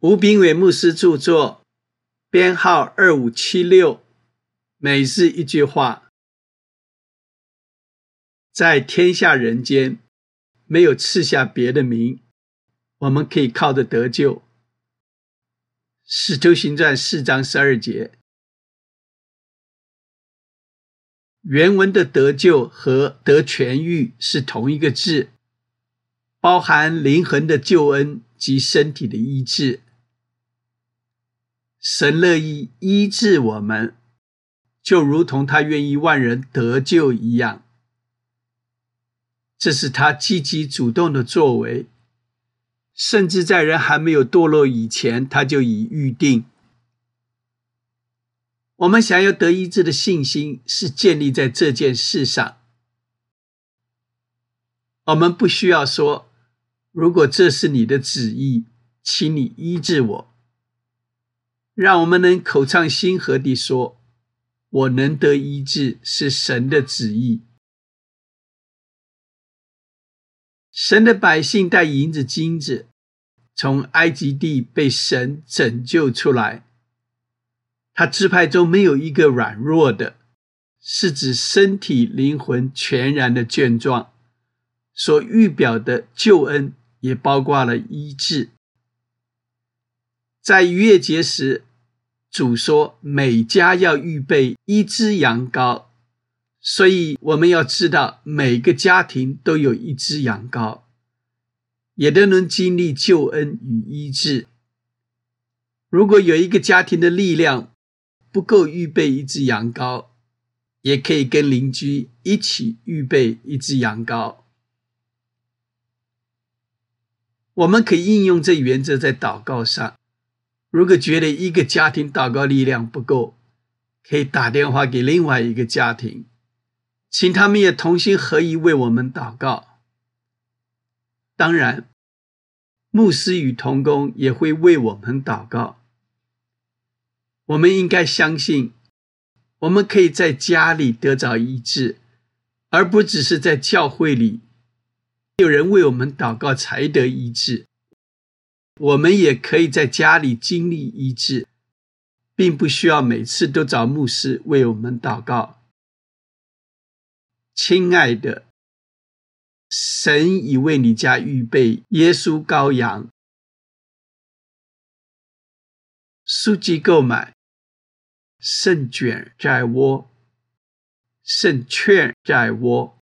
吴炳伟牧师著作，编号二五七六。每日一句话，在天下人间，没有赐下别的名，我们可以靠着得救。使徒行传四章十二节，原文的得救和得痊愈是同一个字，包含灵魂的救恩及身体的医治。神乐意医治我们，就如同他愿意万人得救一样。这是他积极主动的作为，甚至在人还没有堕落以前，他就已预定。我们想要得医治的信心，是建立在这件事上。我们不需要说：“如果这是你的旨意，请你医治我。”让我们能口唱心和地说：“我能得医治，是神的旨意。”神的百姓带银子、金子，从埃及地被神拯救出来。他支派中没有一个软弱的，是指身体、灵魂全然的健壮。所预表的救恩，也包括了医治。在逾越节时。主说：“每家要预备一只羊羔，所以我们要知道，每个家庭都有一只羊羔，也都能经历救恩与医治。如果有一个家庭的力量不够预备一只羊羔，也可以跟邻居一起预备一只羊羔。我们可以应用这原则在祷告上。”如果觉得一个家庭祷告力量不够，可以打电话给另外一个家庭，请他们也同心合意为我们祷告。当然，牧师与同工也会为我们祷告。我们应该相信，我们可以在家里得着医治，而不只是在教会里有人为我们祷告才得医治。我们也可以在家里经历医治，并不需要每次都找牧师为我们祷告。亲爱的，神已为你家预备耶稣羔羊。书籍购买，胜卷在握，胜券在握。